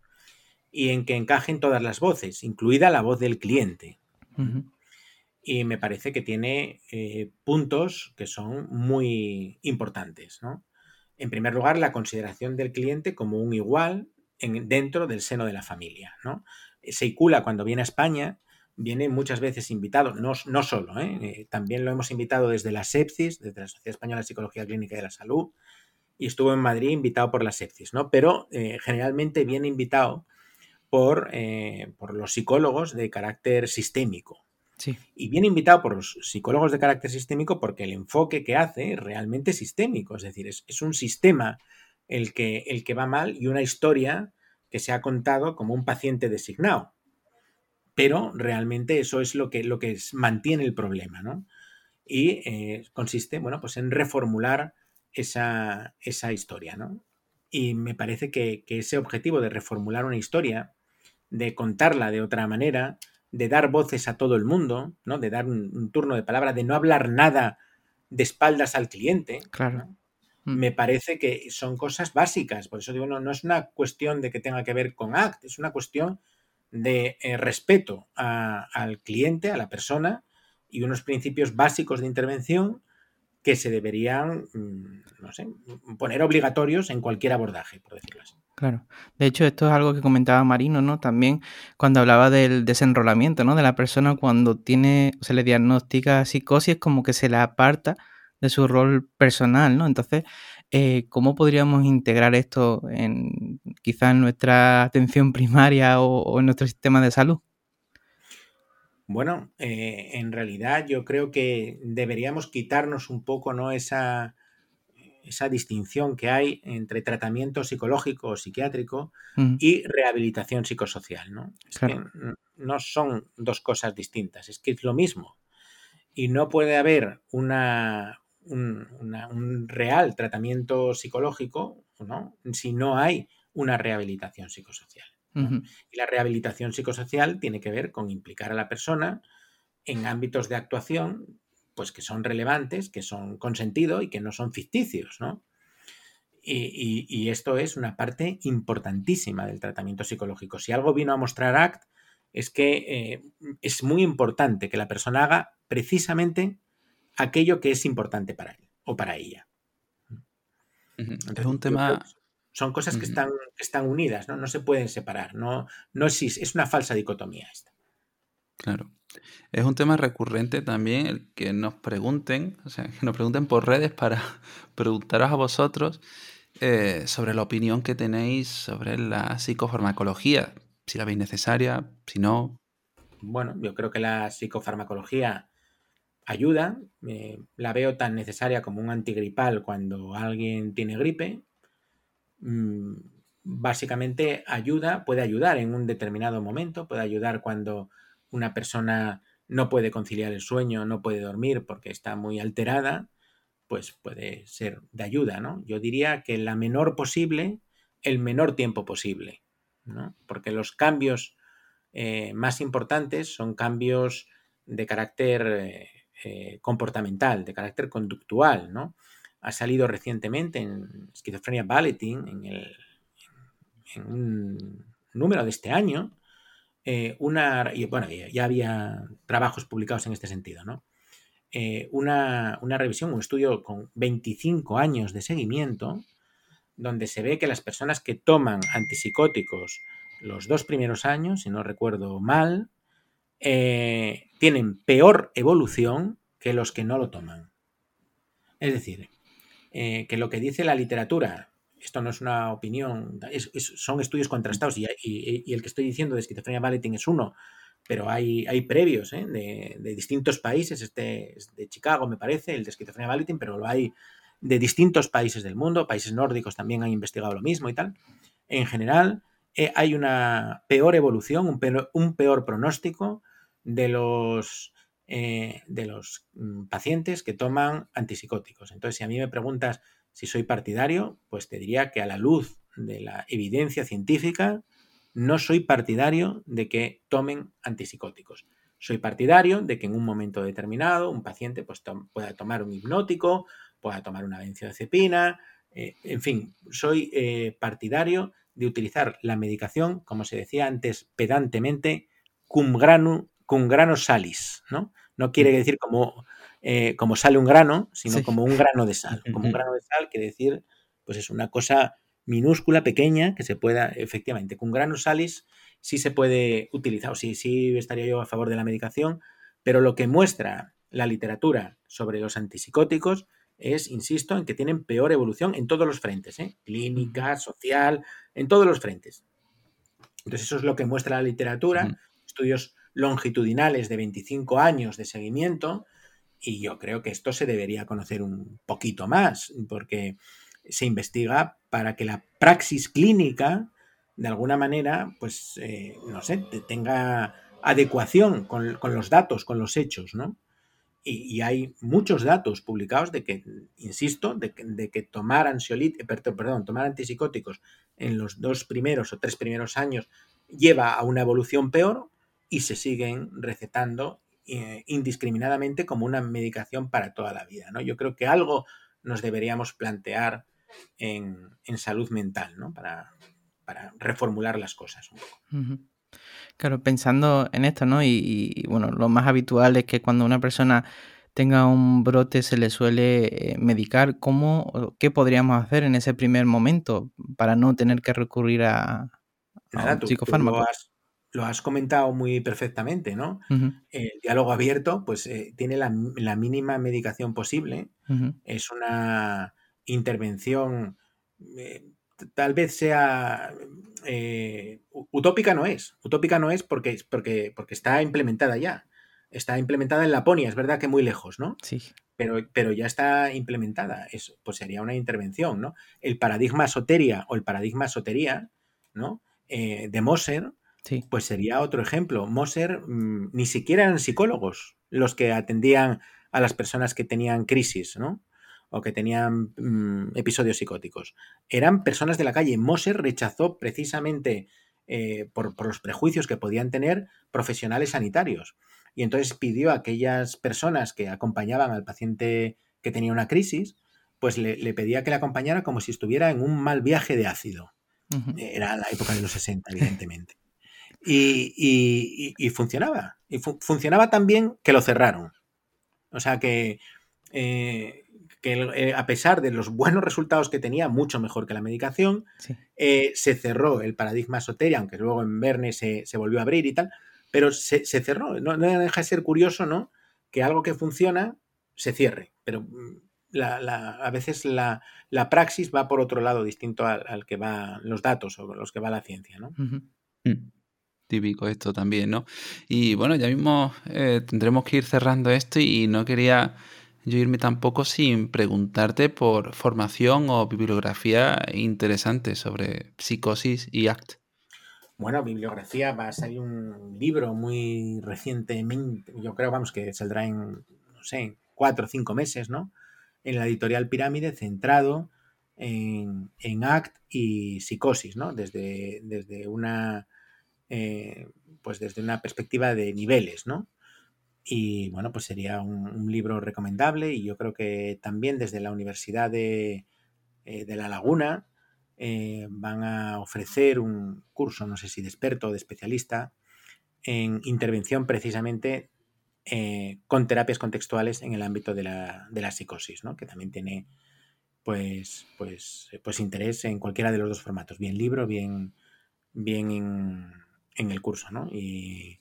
Y en que encajen todas las voces, incluida la voz del cliente y me parece que tiene eh, puntos que son muy importantes. ¿no? En primer lugar, la consideración del cliente como un igual en, dentro del seno de la familia. ¿no? Seicula, cuando viene a España, viene muchas veces invitado, no, no solo, ¿eh? Eh, también lo hemos invitado desde la Sepsis, desde la Sociedad Española de Psicología Clínica y de la Salud, y estuvo en Madrid invitado por la Sepsis, ¿no? pero generalmente viene invitado por, por los psicólogos de carácter sistémico, y viene invitado por los psicólogos de carácter sistémico porque el enfoque que hace es realmente sistémico, es decir, es, un sistema el que, el que va mal y una historia que se ha contado como un paciente designado. Pero realmente eso es lo que, lo que mantiene el problema, ¿no? Y eh, consiste, bueno, pues en reformular esa, esa historia, ¿no? Y me parece que, que ese objetivo de reformular una historia, de contarla de otra manera, de dar voces a todo el mundo, ¿no? De dar un, turno de palabra, de no hablar nada de espaldas al cliente. Claro. Mm. Me parece que son cosas básicas. Por eso digo, no, no es una cuestión de que tenga que ver con ACT, es una cuestión de eh, respeto al cliente, a la persona, y unos principios básicos de intervención que se deberían, mm, no sé, poner obligatorios en cualquier abordaje, por decirlo así. Claro. De hecho, esto es algo que comentaba Marino, ¿no? También cuando hablaba del desenrolamiento, ¿no? De la persona cuando tiene, se le diagnostica psicosis, como que se la aparta de su rol personal, ¿no? Entonces, eh, ¿cómo podríamos integrar esto en quizás en nuestra atención primaria o, en nuestro sistema de salud? Bueno, eh, en realidad yo creo que deberíamos quitarnos un poco, ¿no? Esa esa distinción que hay entre tratamiento psicológico o psiquiátrico y rehabilitación psicosocial. ¿no? no son dos cosas distintas, es que es lo mismo. Y no puede haber una, un, real tratamiento psicológico ¿no? si no hay una rehabilitación psicosocial. Y la rehabilitación psicosocial tiene que ver con implicar a la persona en ámbitos de actuación pues que son relevantes, que son con sentido y que no son ficticios, ¿no? Y, esto es una parte importantísima del tratamiento psicológico. Si algo vino a mostrar ACT es que eh, es muy importante que la persona haga precisamente aquello que es importante para él o para ella. es un tema... Son cosas que, están, están unidas, ¿no? No se pueden separar, no, no existe, es una falsa dicotomía esta. Claro. Es un tema recurrente también el que nos pregunten, o sea, que nos pregunten por redes para preguntaros a vosotros eh, sobre la opinión que tenéis sobre la psicofarmacología, si la veis necesaria, si no. Bueno, yo creo que la psicofarmacología ayuda, la veo tan necesaria como un antigripal cuando alguien tiene gripe. Mm, básicamente ayuda, puede ayudar en un determinado momento, puede ayudar cuando una persona no puede conciliar el sueño, no puede dormir porque está muy alterada, pues puede ser de ayuda, ¿no? Yo diría que la menor posible, el menor tiempo posible, ¿no? Porque los cambios eh, más importantes son cambios de carácter eh, eh, comportamental, de carácter conductual, ¿no? Ha salido recientemente en Esquizofrenia Balleting, en, un número de este año, eh, una, y bueno, ya había trabajos publicados en este sentido, ¿no? Eh, una, revisión, un estudio con 25 años de seguimiento, donde se ve que las personas que toman antipsicóticos los dos primeros años, si no recuerdo mal, eh, tienen peor evolución que los que no lo toman. Es decir, que lo que dice la literatura esto no es una opinión, son estudios contrastados y, el que estoy diciendo de esquizofrenia balleting es uno, pero hay, hay previos ¿eh? de, distintos países, este es de Chicago me parece, el de esquizofrenia balleting, pero lo hay de distintos países del mundo, países nórdicos también han investigado lo mismo y tal. En general, eh, hay una peor evolución, un peor pronóstico de los, eh, de los mm, pacientes que toman antipsicóticos. Entonces, si a mí me preguntas si soy partidario, pues te diría que a la luz de la evidencia científica, no soy partidario de que tomen antipsicóticos. Soy partidario de que en un momento determinado un paciente pues, pueda tomar un hipnótico, pueda tomar una benzodiazepina, eh, en fin, soy eh, partidario de utilizar la medicación, como se decía antes pedantemente, cum grano, cum grano salis, ¿no? No quiere decir como, eh, como sale un grano, sino como un grano de sal. Como un grano de sal quiere decir, pues es una cosa minúscula, pequeña, que se pueda, efectivamente, con grano salis sí se puede utilizar, o sí, sí estaría yo a favor de la medicación, pero lo que muestra la literatura sobre los antipsicóticos es, insisto, en que tienen peor evolución en todos los frentes, ¿eh? clínica, social, en todos los frentes. Entonces eso es lo que muestra la literatura, estudios longitudinales de 25 años de seguimiento, y yo creo que esto se debería conocer un poquito más, porque se investiga para que la praxis clínica, de alguna manera, pues, eh, no sé, tenga adecuación con, con, los datos, con los hechos, ¿no? Y, hay muchos datos publicados de que, insisto, de que, tomar ansiolíticos, eh, perdón, tomar antipsicóticos en los dos primeros o tres primeros años lleva a una evolución peor y se siguen recetando eh, indiscriminadamente como una medicación para toda la vida. ¿no? Yo creo que algo nos deberíamos plantear en, salud mental, ¿no? Para, reformular las cosas un poco. Claro, pensando en esto, ¿no? Y, bueno, lo más habitual es que cuando una persona tenga un brote se le suele eh, medicar. ¿Cómo, qué podríamos hacer en ese primer momento para no tener que recurrir a, un psicofármaco? Lo, has, comentado muy perfectamente, ¿no? El diálogo abierto, pues eh, tiene la, mínima medicación posible. Es una intervención eh, tal vez sea eh, utópica no es. Utópica no es porque, porque, porque está implementada ya. Está implementada en Laponia, es verdad que muy lejos, ¿no? Sí. Pero, pero ya está implementada. Eso, pues sería una intervención, ¿no? El paradigma soteria o el paradigma sotería, ¿no? Eh, de Moser, sí. pues sería otro ejemplo. Moser mm, ni siquiera eran psicólogos los que atendían a las personas que tenían crisis, ¿no? o que tenían mm, episodios psicóticos. Eran personas de la calle. Moser rechazó precisamente eh, por, los prejuicios que podían tener profesionales sanitarios. Y entonces pidió a aquellas personas que acompañaban al paciente que tenía una crisis, pues le, pedía que le acompañara como si estuviera en un mal viaje de ácido. Era la época de los 60, evidentemente. Y, funcionaba. Y funcionaba tan bien que lo cerraron. O sea que eh, que eh, a pesar de los buenos resultados que tenía, mucho mejor que la medicación, eh, se cerró el paradigma soteria, aunque luego en Verne se, volvió a abrir y tal, pero se, cerró. No, deja de ser curioso, ¿no? Que algo que funciona se cierre, pero mm, a veces la, praxis va por otro lado, distinto al, que va los datos o los que va la ciencia, ¿no? Mm. Típico esto también, ¿no? Y bueno, ya mismo eh, tendremos que ir cerrando esto y no quería yo irme tampoco sin preguntarte por formación o bibliografía interesante sobre psicosis y ACT. Bueno, bibliografía, va a salir un libro muy recientemente, yo creo, vamos, que saldrá en, no sé, cuatro o cinco meses, ¿no? En la editorial Pirámide, centrado en, ACT y psicosis, ¿no? Desde, desde una, eh, pues desde una perspectiva de niveles, ¿no? Y bueno, pues sería un, libro recomendable y yo creo que también desde la Universidad de, eh, La Laguna eh, van a ofrecer un curso, no sé si de experto o de especialista, en intervención precisamente con terapias contextuales en el ámbito de la, de la psicosis, ¿no? que también tiene pues, pues, pues interés en cualquiera de los dos formatos, bien libro, bien, bien en, en el curso. ¿no? Y,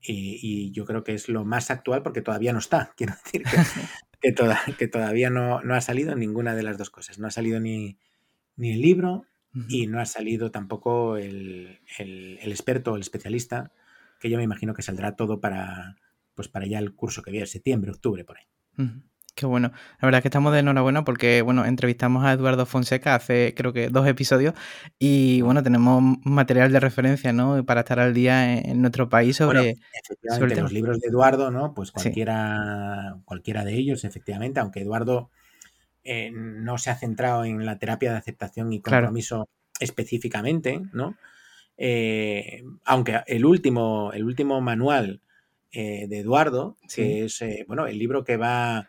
y, yo creo que es lo más actual porque todavía no está. Quiero decir que, que, todavía no, ha salido ninguna de las dos cosas. No ha salido ni, ni el libro y no ha salido tampoco el, el, el experto, el especialista, que yo me imagino que saldrá todo para, pues para ya el curso que viene, septiembre, octubre, por ahí. Qué bueno. La verdad es que estamos de enhorabuena porque, bueno, entrevistamos a Eduardo Fonseca hace creo que dos episodios y, bueno, tenemos material de referencia, ¿no? Para estar al día en, nuestro país sobre... efectivamente, los libros de Eduardo, ¿no? Pues cualquiera, cualquiera de ellos, efectivamente, aunque Eduardo eh, no se ha centrado en la terapia de aceptación y compromiso específicamente, ¿no? Eh, aunque el último, el último manual eh, de Eduardo, que es, bueno, el libro que va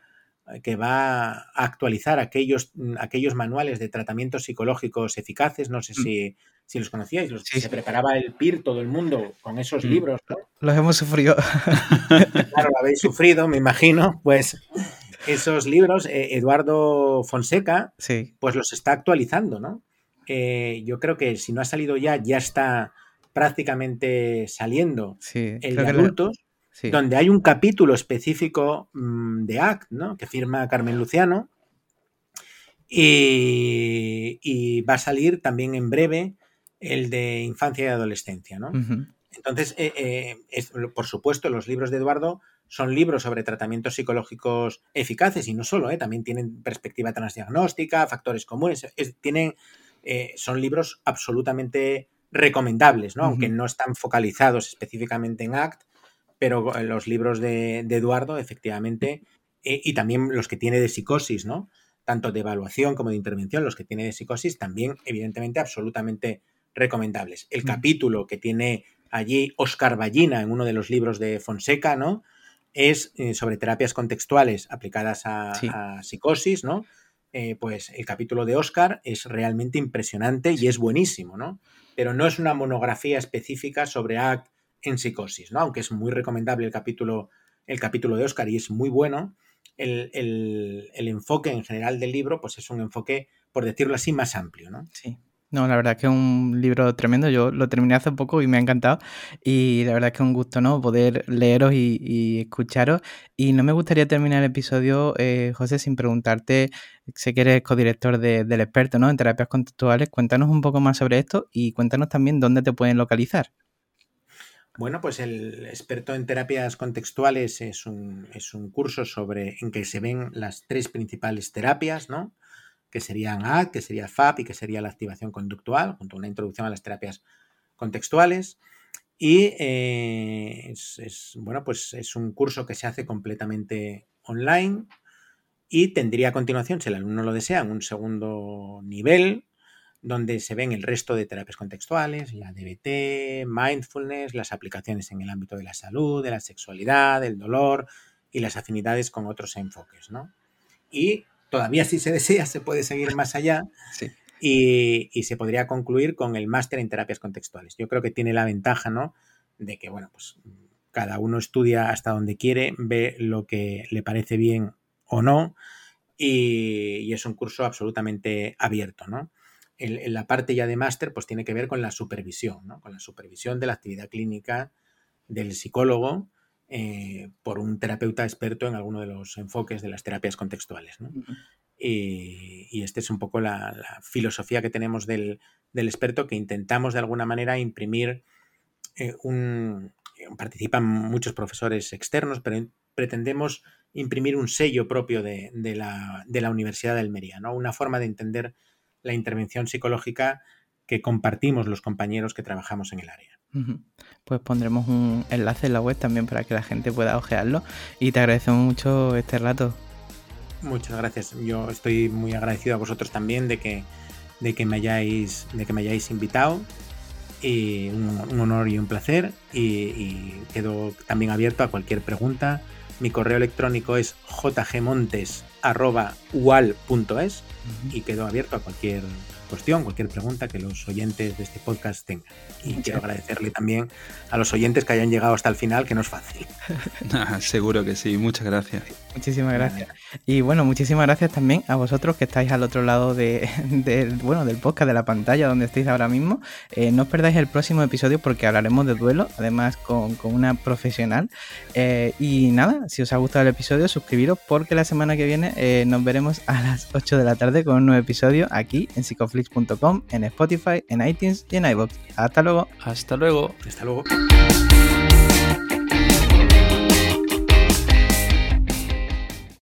que va a actualizar aquellos, mm, aquellos manuales de tratamientos psicológicos eficaces. No sé mm. si, si los conocíais. Los, Se preparaba el PIR todo el mundo con esos mm. libros. Los hemos sufrido. claro, lo habéis sufrido, me imagino. Pues esos libros, eh, Eduardo Fonseca, pues los está actualizando, ¿no? Eh, yo creo que si no ha salido ya, ya está prácticamente saliendo el de adultos donde hay un capítulo específico mm, de ACT, ¿no? que firma Carmen Luciano, y, va a salir también en breve el de infancia y adolescencia. ¿no? Entonces, eh, eh, por supuesto, los libros de Eduardo son libros sobre tratamientos psicológicos eficaces y no solo, ¿eh? también tienen perspectiva transdiagnóstica, factores comunes, tienen, son libros absolutamente recomendables, ¿no? aunque no están focalizados específicamente en ACT, pero los libros de, Eduardo, efectivamente, eh, y también los que tiene de psicosis, ¿no? Tanto de evaluación como de intervención, los que tiene de psicosis, también, evidentemente, absolutamente recomendables. El mm. capítulo que tiene allí Oscar Ballina en uno de los libros de Fonseca, ¿no? Es eh, sobre terapias contextuales aplicadas a, psicosis, ¿no? Eh, pues el capítulo de Oscar es realmente impresionante y es buenísimo, ¿no? Pero no es una monografía específica sobre ACT en psicosis, ¿no? Aunque es muy recomendable el capítulo, el capítulo de Oscar y es muy bueno, el, enfoque en general del libro, pues es un enfoque, por decirlo así, más amplio, ¿no? Sí. No, la verdad es que es un libro tremendo. Yo lo terminé hace poco y me ha encantado. Y la verdad es que es un gusto, ¿no? Poder leeros y, escucharos. Y no me gustaría terminar el episodio, eh, José, sin preguntarte, sé que eres codirector del experto, ¿no? En terapias conductuales. Cuéntanos un poco más sobre esto y cuéntanos también dónde te pueden localizar. Bueno, pues el experto en terapias contextuales es un, es un, curso sobre en que se ven las tres principales terapias, ¿no? Que serían A, que sería FAP y que sería la activación conductual, junto a una introducción a las terapias contextuales. Y eh, es, bueno, pues es un curso que se hace completamente online y tendría a continuación, si el alumno lo desea, un segundo nivel donde se ven el resto de terapias contextuales, la DBT, mindfulness, las aplicaciones en el ámbito de la salud, de la sexualidad, del dolor y las afinidades con otros enfoques, ¿no? Y todavía si se desea se puede seguir más allá y, se podría concluir con el máster en terapias contextuales. Yo creo que tiene la ventaja, ¿no? De que, bueno, pues cada uno estudia hasta donde quiere, ve lo que le parece bien o no y, y es un curso absolutamente abierto, ¿no? En, la parte ya de máster, pues tiene que ver con la supervisión, ¿no? con la supervisión de la actividad clínica del psicólogo eh, por un terapeuta experto en alguno de los enfoques de las terapias contextuales. ¿no? y, y, esta es un poco la, filosofía que tenemos del, del, experto, que intentamos de alguna manera imprimir eh, un... Participan muchos profesores externos, pero pretendemos imprimir un sello propio de, de, la, de la Universidad de Almería, ¿no? una forma de entender la intervención psicológica que compartimos los compañeros que trabajamos en el área. Pues pondremos un enlace en la web también para que la gente pueda ojearlo y te agradecemos mucho este rato. Muchas gracias. Yo estoy muy agradecido a vosotros también de que, de que, me, hayáis, de que me hayáis invitado. Y un, honor y un placer. Y, quedo también abierto a cualquier pregunta. Mi correo electrónico es jgmontes.ual.es y quedo abierto a cualquier cuestión, cualquier pregunta que los oyentes de este podcast tengan. Y quiero agradecerle también a los oyentes que hayan llegado hasta el final, que no es fácil. Ah, seguro que sí, muchas gracias. Muchísimas gracias. Y bueno, muchísimas gracias también a vosotros que estáis al otro lado de, bueno, del podcast, de la pantalla donde estáis ahora mismo. Eh, no os perdáis el próximo episodio porque hablaremos de duelo, además con, una profesional. Eh, y nada, si os ha gustado el episodio, suscribiros porque la semana que viene eh, nos veremos a las 8 de la tarde con un nuevo episodio aquí en psicoflix.com, en Spotify, en iTunes y en iVoox. Hasta luego. Hasta luego. Hasta luego.